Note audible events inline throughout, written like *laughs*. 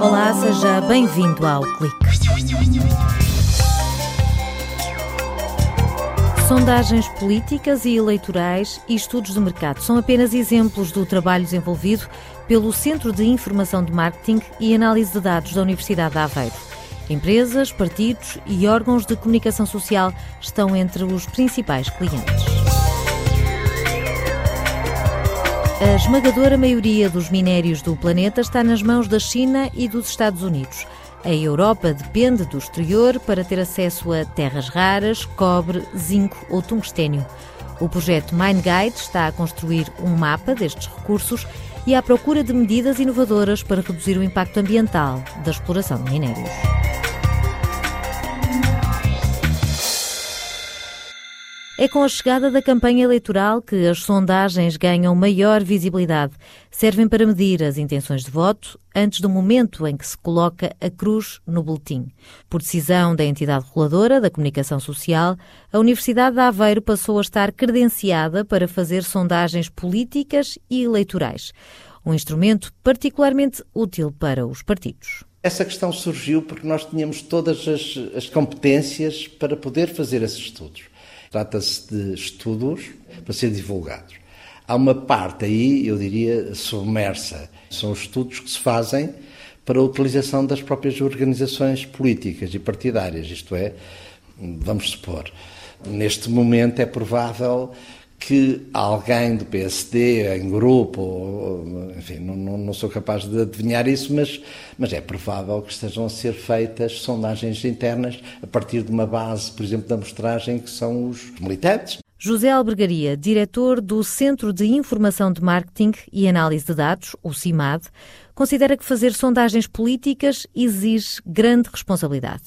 Olá, seja bem-vindo ao Clique. Sondagens políticas e eleitorais e estudos de mercado são apenas exemplos do trabalho desenvolvido pelo Centro de Informação de Marketing e Análise de Dados da Universidade de Aveiro. Empresas, partidos e órgãos de comunicação social estão entre os principais clientes. A esmagadora maioria dos minérios do planeta está nas mãos da China e dos Estados Unidos. A Europa depende do exterior para ter acesso a terras raras, cobre, zinco ou tungstênio. O projeto MineGuide está a construir um mapa destes recursos e à procura de medidas inovadoras para reduzir o impacto ambiental da exploração de minérios. É com a chegada da campanha eleitoral que as sondagens ganham maior visibilidade. Servem para medir as intenções de voto antes do momento em que se coloca a cruz no boletim. Por decisão da entidade reguladora da comunicação social, a Universidade de Aveiro passou a estar credenciada para fazer sondagens políticas e eleitorais. Um instrumento particularmente útil para os partidos. Essa questão surgiu porque nós tínhamos todas as, as competências para poder fazer esses estudos. Trata-se de estudos para ser divulgados. Há uma parte aí, eu diria, submersa. São estudos que se fazem para a utilização das próprias organizações políticas e partidárias. Isto é, vamos supor, neste momento é provável que alguém do PSD, em grupo, enfim, não, não, não, sou capaz de adivinhar isso, mas, mas é provável que estejam a ser feitas sondagens internas a partir de uma base, por exemplo, da amostragem que são os militantes. José Albergaria, diretor do Centro de Informação de Marketing e Análise de Dados, o CIMAD, considera que fazer sondagens políticas exige grande responsabilidade.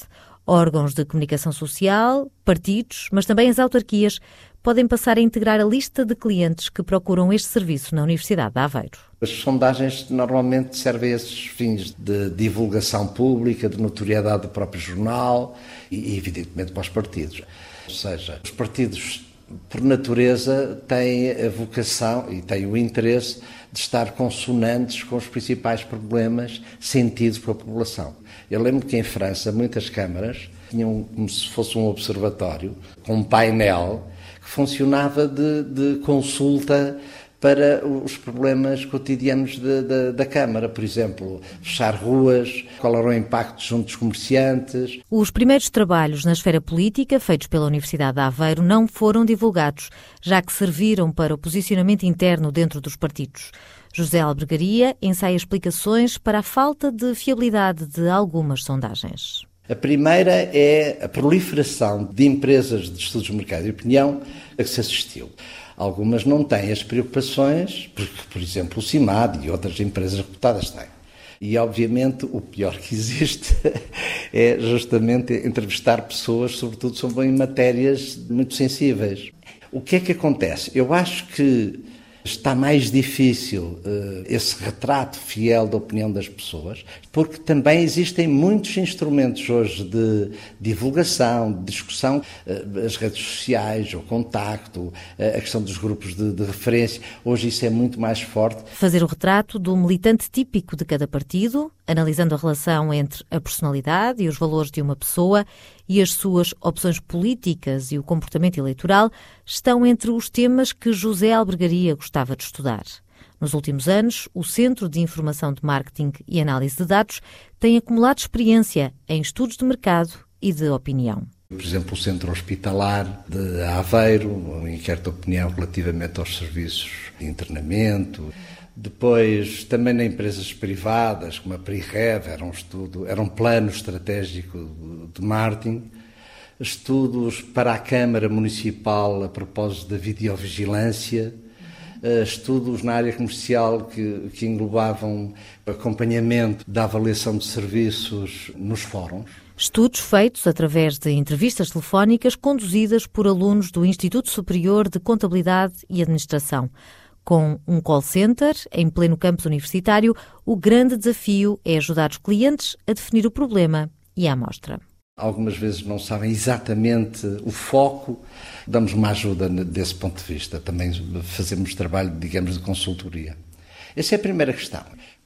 Órgãos de comunicação social, partidos, mas também as autarquias podem passar a integrar a lista de clientes que procuram este serviço na Universidade de Aveiro. As sondagens normalmente servem a esses fins de divulgação pública, de notoriedade do próprio jornal e, evidentemente, para os partidos. Ou seja, os partidos, por natureza, têm a vocação e têm o interesse de estar consonantes com os principais problemas sentidos pela população. Eu lembro que em França muitas câmaras tinham como se fosse um observatório, com um painel que funcionava de, de consulta para os problemas cotidianos de, de, da Câmara, por exemplo, fechar ruas, qual era o impacto junto dos comerciantes. Os primeiros trabalhos na esfera política, feitos pela Universidade de Aveiro, não foram divulgados, já que serviram para o posicionamento interno dentro dos partidos. José Albergaria ensaia explicações para a falta de fiabilidade de algumas sondagens. A primeira é a proliferação de empresas de estudos de mercado e opinião a que se assistiu. Algumas não têm as preocupações, porque, por exemplo, o CIMAD e outras empresas reputadas têm. E, obviamente, o pior que existe *laughs* é justamente entrevistar pessoas, sobretudo sobre matérias muito sensíveis. O que é que acontece? Eu acho que está mais difícil uh, esse retrato fiel da opinião das pessoas, porque também existem muitos instrumentos hoje de divulgação, de discussão, uh, as redes sociais, o contacto, uh, a questão dos grupos de, de, referência. Hoje isso é muito mais forte. Fazer o retrato do militante típico de cada partido, analisando a relação entre a personalidade e os valores de uma pessoa e as suas opções políticas e o comportamento eleitoral estão entre os temas que José Albergaria gostava de estudar. Nos últimos anos, o Centro de Informação de Marketing e Análise de Dados tem acumulado experiência em estudos de mercado e de opinião. Por exemplo, o Centro Hospitalar de Aveiro, inquérito de opinião relativamente aos serviços de internamento. Depois, também em empresas privadas, como a PRIREV, era um estudo, era um plano estratégico de marketing. Estudos para a Câmara Municipal a propósito da videovigilância. Eh, estudos na área comercial que, que englobavam acompanhamento da avaliação de serviços nos fóruns. Estudos feitos através de entrevistas telefónicas conduzidas por alunos do Instituto Superior de Contabilidade e Administração. Com um call center em pleno campus universitário, o grande desafio é ajudar os clientes a definir o problema e a amostra. Algumas vezes não sabem exatamente o foco, damos uma ajuda desse ponto de vista. Também fazemos trabalho, digamos, de consultoria. Essa é a primeira questão.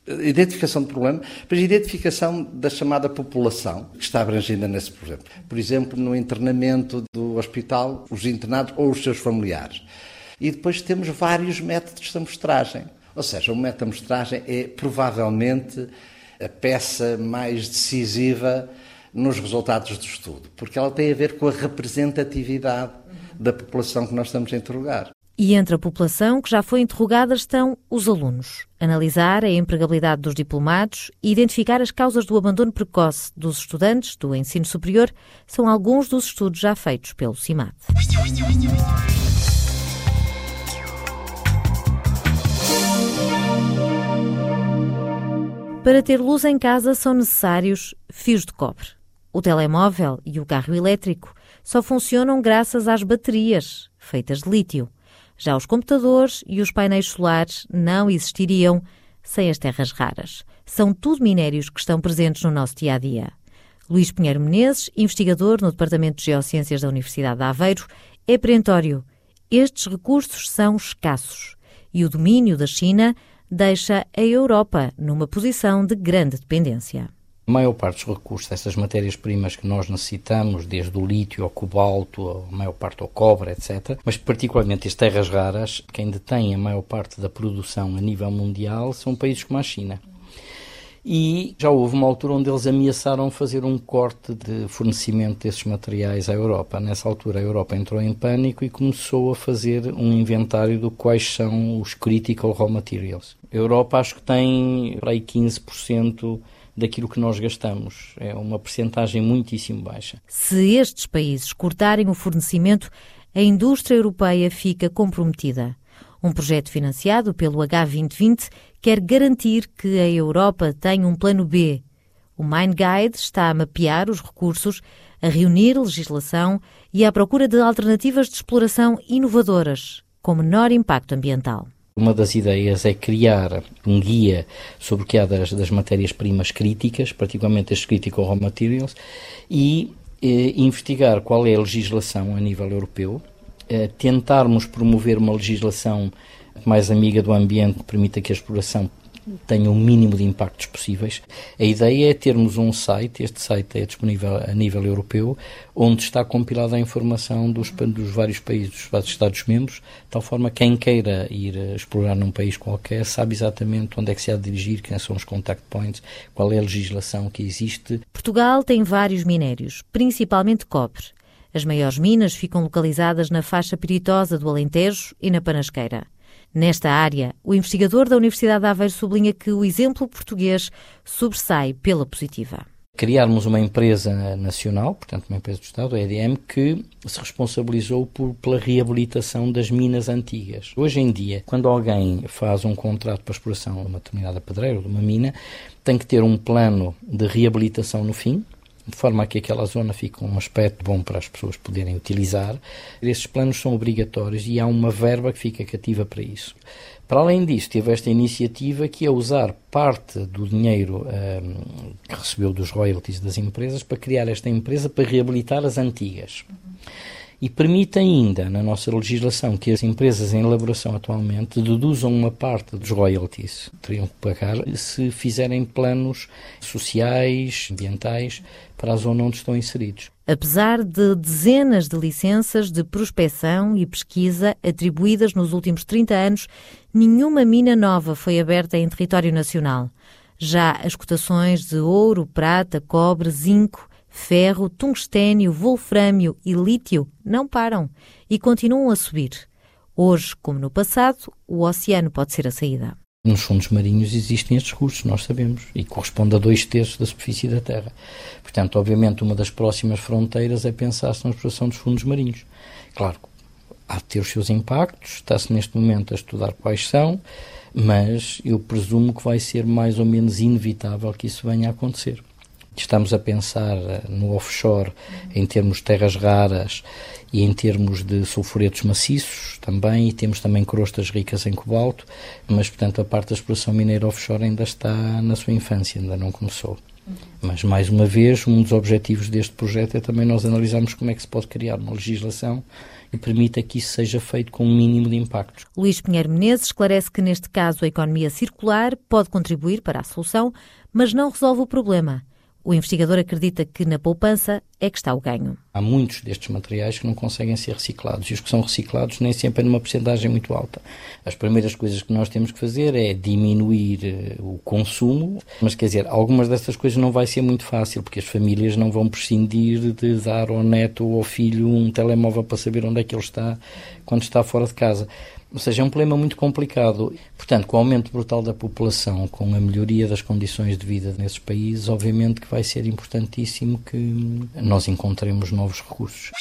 Identificação do problema, mas identificação da chamada população que está abrangida nesse problema. Por exemplo, no internamento do hospital, os internados ou os seus familiares. E depois temos vários métodos de amostragem. Ou seja, o método de amostragem é provavelmente a peça mais decisiva nos resultados do estudo, porque ela tem a ver com a representatividade da população que nós estamos a interrogar. E entre a população que já foi interrogada estão os alunos. Analisar a empregabilidade dos diplomados e identificar as causas do abandono precoce dos estudantes do ensino superior são alguns dos estudos já feitos pelo CIMAD. Para ter luz em casa são necessários fios de cobre. O telemóvel e o carro elétrico só funcionam graças às baterias, feitas de lítio. Já os computadores e os painéis solares não existiriam sem as terras raras. São tudo minérios que estão presentes no nosso dia a dia. Luís Pinheiro Menezes, investigador no Departamento de Geociências da Universidade de Aveiro, é perentório. Estes recursos são escassos e o domínio da China deixa a Europa numa posição de grande dependência. Maior parte dos recursos dessas matérias-primas que nós necessitamos, desde o lítio ao cobalto, a maior parte ao cobre, etc., mas particularmente as terras raras, quem detém a maior parte da produção a nível mundial são países como a China. E já houve uma altura onde eles ameaçaram fazer um corte de fornecimento desses materiais à Europa. Nessa altura, a Europa entrou em pânico e começou a fazer um inventário de quais são os critical raw materials. A Europa acho que tem para aí 15% daquilo que nós gastamos. É uma percentagem muitíssimo baixa. Se estes países cortarem o fornecimento, a indústria europeia fica comprometida. Um projeto financiado pelo H2020 quer garantir que a Europa tenha um plano B. O MindGuide está a mapear os recursos, a reunir legislação e à procura de alternativas de exploração inovadoras, com menor impacto ambiental. Uma das ideias é criar um guia sobre o que há das, das matérias-primas críticas, particularmente as critical raw materials, e eh, investigar qual é a legislação a nível europeu, eh, tentarmos promover uma legislação mais amiga do ambiente que permita que a exploração tenha o mínimo de impactos possíveis. A ideia é termos um site, este site é disponível a nível europeu, onde está compilada a informação dos, dos vários países, dos vários Estados-membros, de tal forma que quem queira ir explorar num país qualquer sabe exatamente onde é que se há de dirigir, quem são os contact points, qual é a legislação que existe. Portugal tem vários minérios, principalmente cobre. As maiores minas ficam localizadas na faixa peritosa do Alentejo e na Panasqueira. Nesta área, o investigador da Universidade de Aveiro sublinha que o exemplo português sobressai pela positiva. Criarmos uma empresa nacional, portanto uma empresa do Estado, a EDM, que se responsabilizou por, pela reabilitação das minas antigas. Hoje em dia, quando alguém faz um contrato para exploração de uma determinada pedreira ou de uma mina, tem que ter um plano de reabilitação no fim, de forma a que aquela zona fique com um aspecto bom para as pessoas poderem utilizar. Esses planos são obrigatórios e há uma verba que fica cativa para isso. Para além disso, teve esta iniciativa que é usar parte do dinheiro um, que recebeu dos royalties das empresas para criar esta empresa para reabilitar as antigas. Uhum e permite ainda, na nossa legislação, que as empresas em elaboração atualmente deduzam uma parte dos royalties que teriam que pagar se fizerem planos sociais, ambientais, para a zona onde estão inseridos. Apesar de dezenas de licenças de prospecção e pesquisa atribuídas nos últimos 30 anos, nenhuma mina nova foi aberta em território nacional. Já as cotações de ouro, prata, cobre, zinco Ferro, tungstênio, wolfrâmio e lítio não param e continuam a subir. Hoje, como no passado, o oceano pode ser a saída. Nos fundos marinhos existem estes recursos, nós sabemos, e corresponde a dois terços da superfície da Terra. Portanto, obviamente, uma das próximas fronteiras é pensar-se na exploração dos fundos marinhos. Claro, há de ter os seus impactos, está-se neste momento a estudar quais são, mas eu presumo que vai ser mais ou menos inevitável que isso venha a acontecer. Estamos a pensar eh, no offshore em termos de terras raras e em termos de sulfuretos maciços também, e temos também crostas ricas em cobalto, mas, portanto, a parte da exploração mineira offshore ainda está na sua infância, ainda não começou. Mas, mais uma vez, um dos objetivos deste projeto é também nós analisarmos como é que se pode criar uma legislação que permita que isso seja feito com um mínimo de impactos. Luís Pinheiro Menezes esclarece que, neste caso, a economia circular pode contribuir para a solução, mas não resolve o problema. O investigador acredita que na poupança é que está o ganho. Há muitos destes materiais que não conseguem ser reciclados e os que são reciclados nem sempre é numa porcentagem muito alta. As primeiras coisas que nós temos que fazer é diminuir eh, o consumo, mas quer dizer, algumas dessas coisas não vai ser muito fácil porque as famílias não vão prescindir de dar ao neto ou ao filho um telemóvel para saber onde é que ele está quando está fora de casa. Ou seja, é um problema muito complicado. Portanto, com o aumento brutal da população, com a melhoria das condições de vida nesses países, obviamente que vai ser importantíssimo que nós encontremos novos recursos.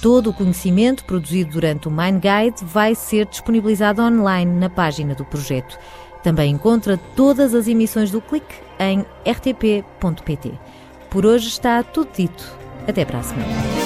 Todo o conhecimento produzido durante o Mind Guide vai ser disponibilizado online na página do projeto. Também encontra todas as emissões do Clique em rtp.pt. Por hoje está tudo dito. Até para a semana.